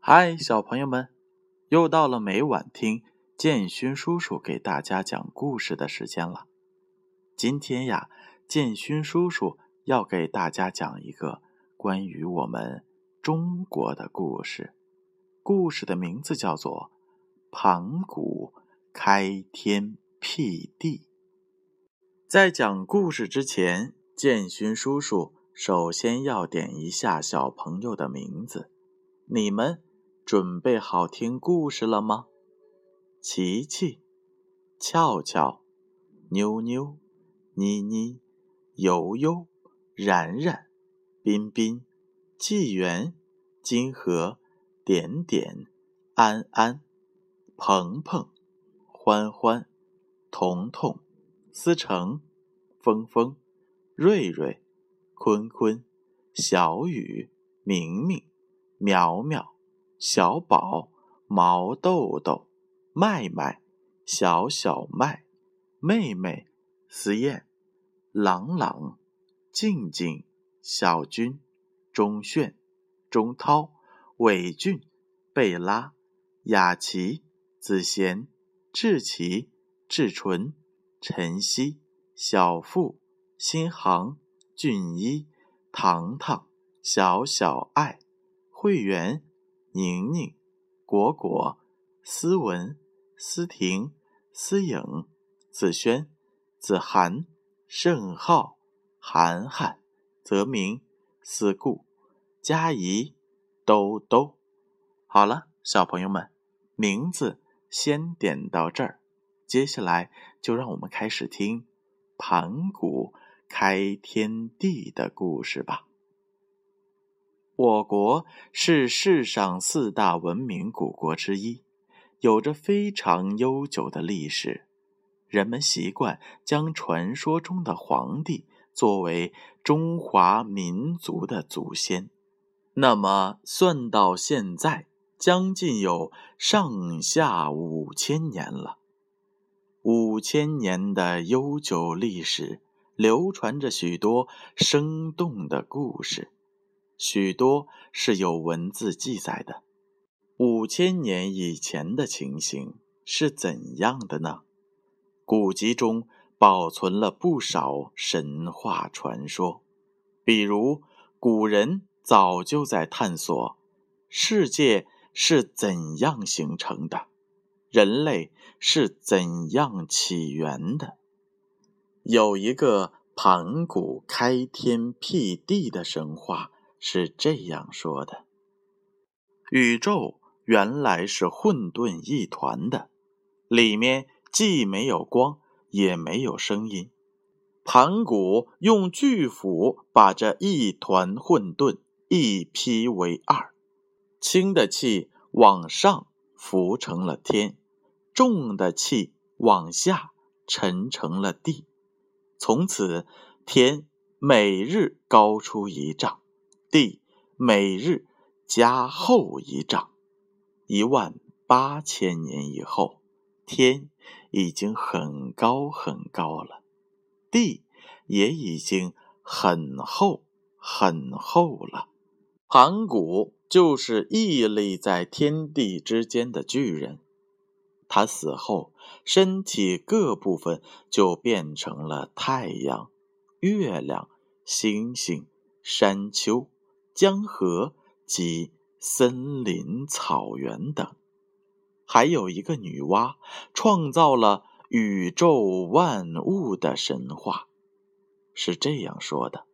嗨，小朋友们，又到了每晚听建勋叔叔给大家讲故事的时间了。今天呀，建勋叔叔要给大家讲一个关于我们中国的故事。故事的名字叫做《盘古开天辟地》。在讲故事之前，建勋叔叔首先要点一下小朋友的名字，你们。准备好听故事了吗？琪琪、俏俏、妞妞、妮妮、悠悠、然然、彬彬、纪元、金河、点点、安安、鹏鹏、欢欢、彤彤、思成、峰峰、瑞瑞、坤坤、小雨、明明、苗苗。小宝、毛豆豆、麦麦、小小麦、妹妹、思燕、朗朗、静静、小军、钟炫、钟涛、伟俊、贝拉、雅琪、子贤、志奇、志纯、晨曦、小付、新航、俊一、糖糖、小小爱、会员。宁宁、果果、思文、思婷、思颖、子轩、子涵、盛浩、涵涵、泽明、思顾、佳怡、兜兜。好了，小朋友们，名字先点到这儿，接下来就让我们开始听盘古开天地的故事吧。我国是世上四大文明古国之一，有着非常悠久的历史。人们习惯将传说中的皇帝作为中华民族的祖先。那么，算到现在，将近有上下五千年了。五千年的悠久历史，流传着许多生动的故事。许多是有文字记载的。五千年以前的情形是怎样的呢？古籍中保存了不少神话传说，比如古人早就在探索世界是怎样形成的，人类是怎样起源的。有一个盘古开天辟地的神话。是这样说的：宇宙原来是混沌一团的，里面既没有光，也没有声音。盘古用巨斧把这一团混沌一劈为二，轻的气往上浮成了天，重的气往下沉成了地。从此，天每日高出一丈。地每日加厚一丈，一万八千年以后，天已经很高很高了，地也已经很厚很厚了。盘古就是屹立在天地之间的巨人，他死后，身体各部分就变成了太阳、月亮、星星、山丘。江河及森林、草原等，还有一个女娲创造了宇宙万物的神话，是这样说的：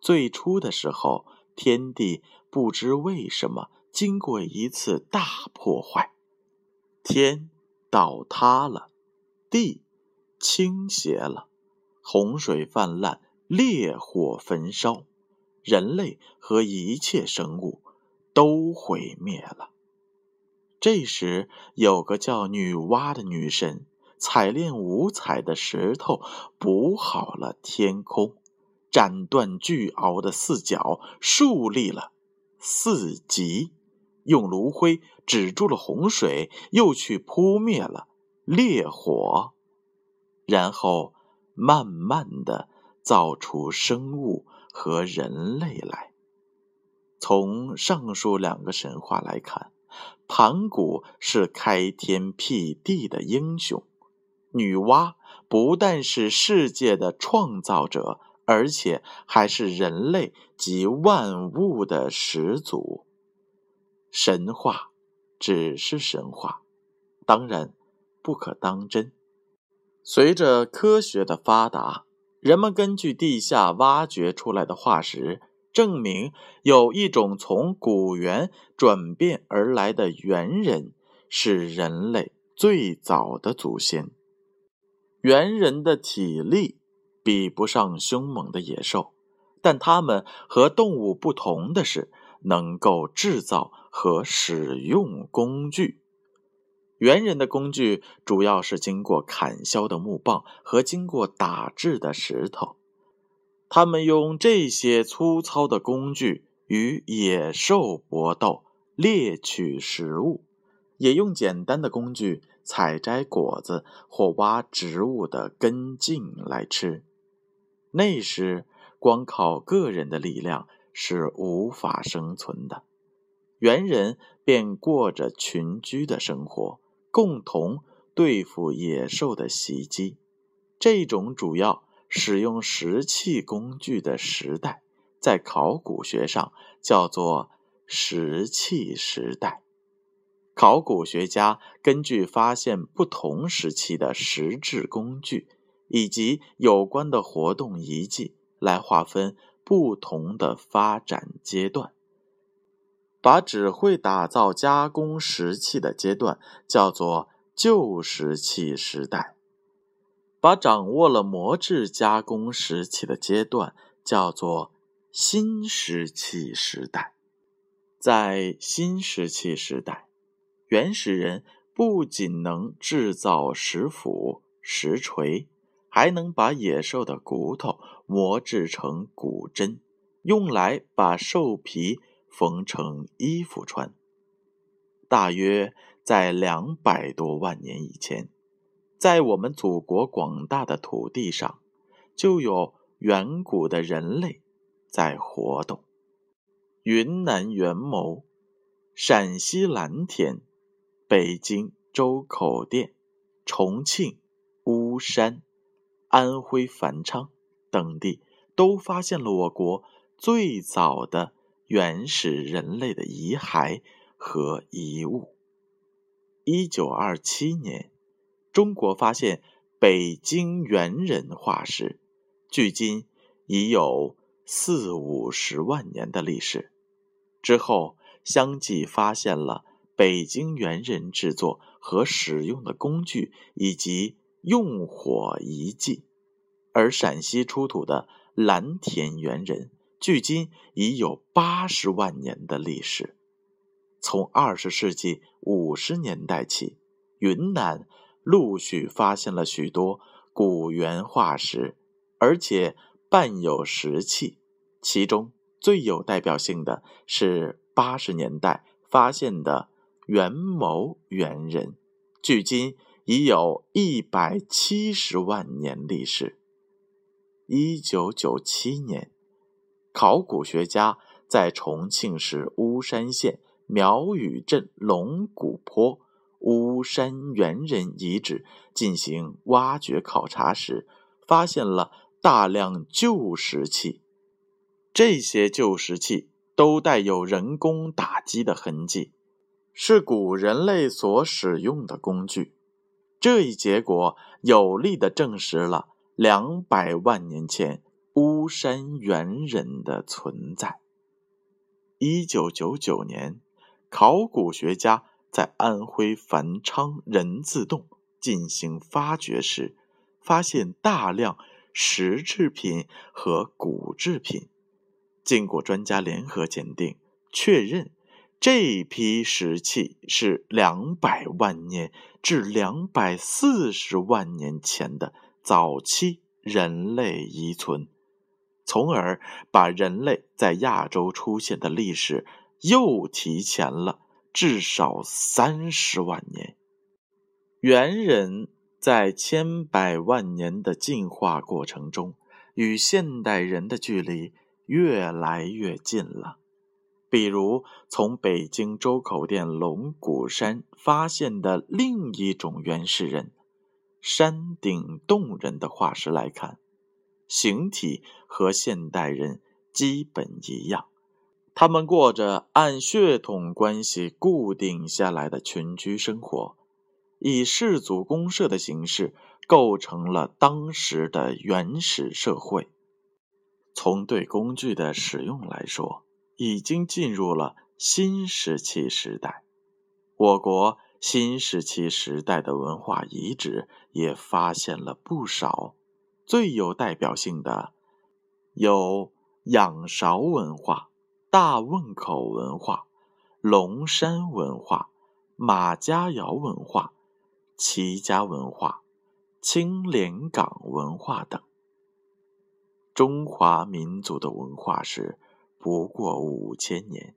最初的时候，天地不知为什么经过一次大破坏，天倒塌了，地倾斜了，洪水泛滥，烈火焚烧。人类和一切生物都毁灭了。这时，有个叫女娲的女神，采炼五彩的石头，补好了天空，斩断巨鳌的四角，树立了四极，用炉灰止住了洪水，又去扑灭了烈火，然后慢慢的造出生物。和人类来，从上述两个神话来看，盘古是开天辟地的英雄，女娲不但是世界的创造者，而且还是人类及万物的始祖。神话只是神话，当然不可当真。随着科学的发达，人们根据地下挖掘出来的化石，证明有一种从古猿转变而来的猿人是人类最早的祖先。猿人的体力比不上凶猛的野兽，但他们和动物不同的是。能够制造和使用工具。猿人的工具主要是经过砍削的木棒和经过打制的石头。他们用这些粗糙的工具与野兽搏斗，猎取食物；也用简单的工具采摘果子或挖植物的根茎来吃。那时，光靠个人的力量。是无法生存的，猿人便过着群居的生活，共同对付野兽的袭击。这种主要使用石器工具的时代，在考古学上叫做石器时代。考古学家根据发现不同时期的石制工具以及有关的活动遗迹来划分。不同的发展阶段，把只会打造加工石器的阶段叫做旧石器时代，把掌握了磨制加工石器的阶段叫做新石器时代。在新石器时代，原始人不仅能制造石斧、石锤。还能把野兽的骨头磨制成骨针，用来把兽皮缝成衣服穿。大约在两百多万年以前，在我们祖国广大的土地上，就有远古的人类在活动。云南元谋、陕西蓝田、北京周口店、重庆巫山。安徽繁昌等地都发现了我国最早的原始人类的遗骸和遗物。一九二七年，中国发现北京猿人化石，距今已有四五十万年的历史。之后，相继发现了北京猿人制作和使用的工具以及。用火遗迹，而陕西出土的蓝田猿人，距今已有八十万年的历史。从二十世纪五十年代起，云南陆续发现了许多古猿化石，而且伴有石器。其中最有代表性的是八十年代发现的元谋猿人，距今。已有一百七十万年历史。一九九七年，考古学家在重庆市巫山县苗语镇龙骨坡巫山猿人遗址进行挖掘考察时，发现了大量旧石器。这些旧石器都带有人工打击的痕迹，是古人类所使用的工具。这一结果有力地证实了两百万年前巫山猿人的存在。一九九九年，考古学家在安徽繁昌人字洞进行发掘时，发现大量石制品和骨制品。经过专家联合鉴定，确认。这批石器是两百万年至两百四十万年前的早期人类遗存，从而把人类在亚洲出现的历史又提前了至少三十万年。猿人在千百万年的进化过程中，与现代人的距离越来越近了。比如从北京周口店龙骨山发现的另一种原始人山顶洞人的化石来看，形体和现代人基本一样。他们过着按血统关系固定下来的群居生活，以氏族公社的形式构成了当时的原始社会。从对工具的使用来说，已经进入了新石器时代。我国新石器时代的文化遗址也发现了不少，最有代表性的有仰韶文化。大汶口文化、龙山文化、马家窑文化、齐家文化、青莲岗文化等。中华民族的文化史不过五千年，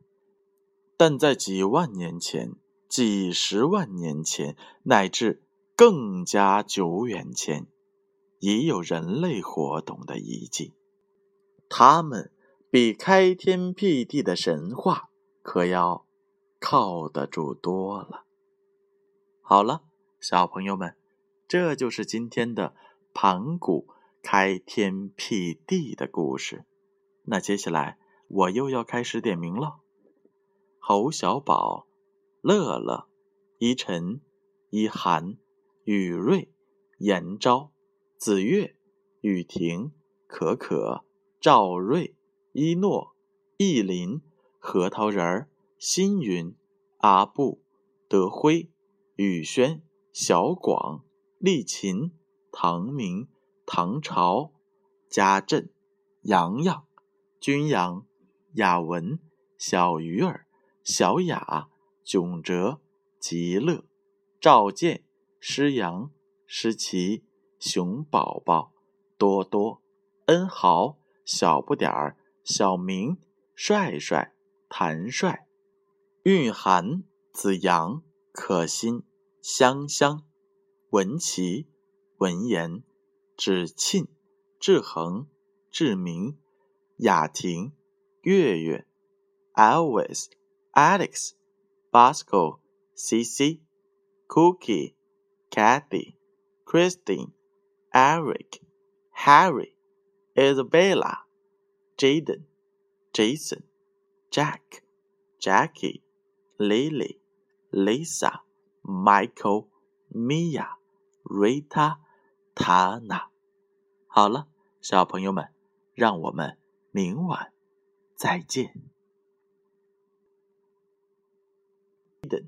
但在几万年前、几十万年前，乃至更加久远前，已有人类活动的遗迹。他们。比开天辟地的神话可要靠得住多了。好了，小朋友们，这就是今天的盘古开天辟地的故事。那接下来我又要开始点名了：侯小宝、乐乐、依晨、依涵、雨瑞、严昭、子月、雨婷、可可、赵瑞。一诺、意林、核桃仁儿、新云、阿布、德辉、宇轩、小广、丽琴、唐明、唐朝、家振、洋洋、君阳、雅文、小鱼儿、小雅、囧哲、极乐、赵健、诗阳、诗琪、熊宝宝、多多、恩豪、小不点儿。小明、帅帅、谭帅、蕴含、子阳、可心、香香、文琪、文言、芷沁、志恒、志明、雅婷、月月、Always、Alex、Bosco、CC、Cookie、Kathy、Christine、Eric、Harry、Isabella。Jaden、Jason、Jack、Jackie、Lily、Lisa、Michael、Mia、Rita、Tana。好了，小朋友们，让我们明晚再见。等。